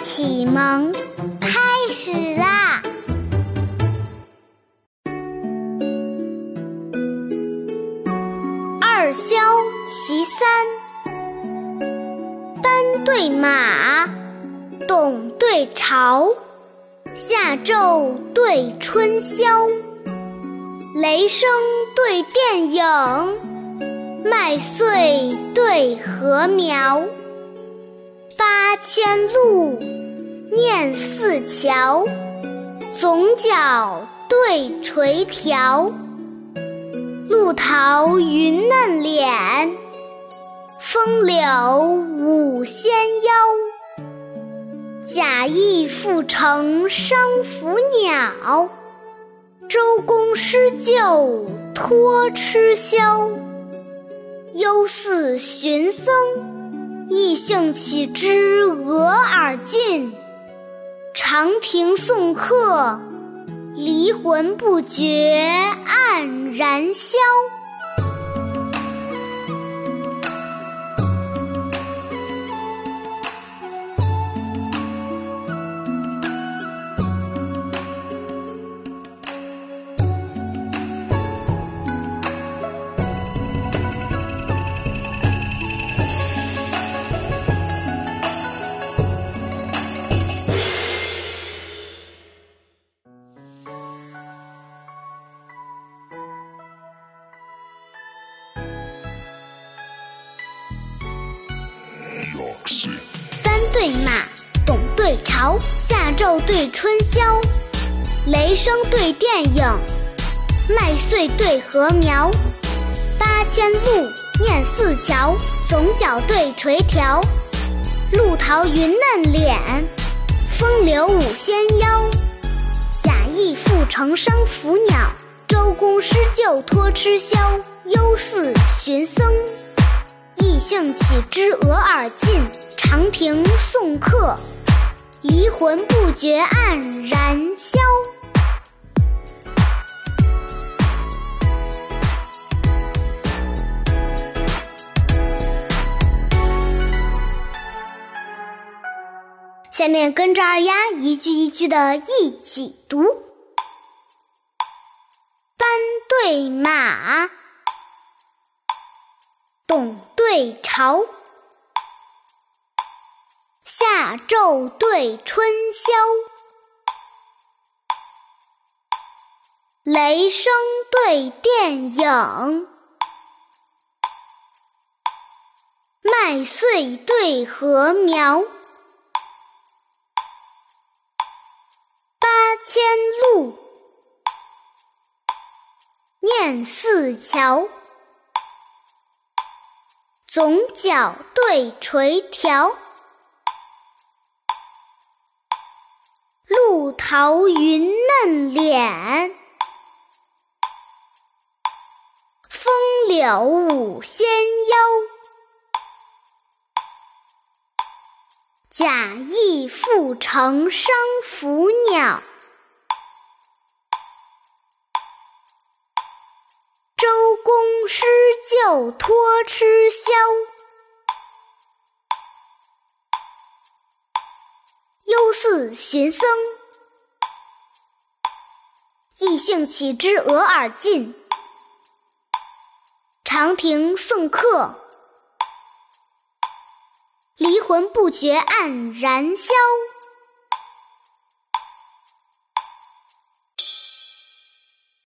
启蒙开始啦！二萧其三，班对马，董对朝，夏昼对春宵，雷声对电影，麦穗对禾苗。八千路，念四桥，总角对垂髫。露桃云嫩脸，风柳舞纤腰。贾谊赋成伤拂鸟，周公施臼托吃宵。忧似寻僧。异兴岂知，俄而尽；长亭送客，离魂不觉黯然销。三对马，董对朝，夏昼对春宵，雷声对电影，麦穗对禾苗。八千路，念四桥，总角对垂髫。露桃云嫩脸，风柳舞纤腰。贾谊赋成伤拂鸟，周公施臼托吃宵。忧似寻僧，兴起之，俄而尽。长亭送客，离魂不觉黯然销。下面跟着二丫一句一句的一起读：班对马，董对朝。夏昼对春宵，雷声对电影，麦穗对禾苗。八千路，念四桥，总角对垂髫。露桃云嫩脸，风柳舞纤腰。贾谊赋成双拂鸟，公师就托吃宵。忧似寻僧，异兴岂知，俄而尽。长亭送客，离魂不觉黯然销。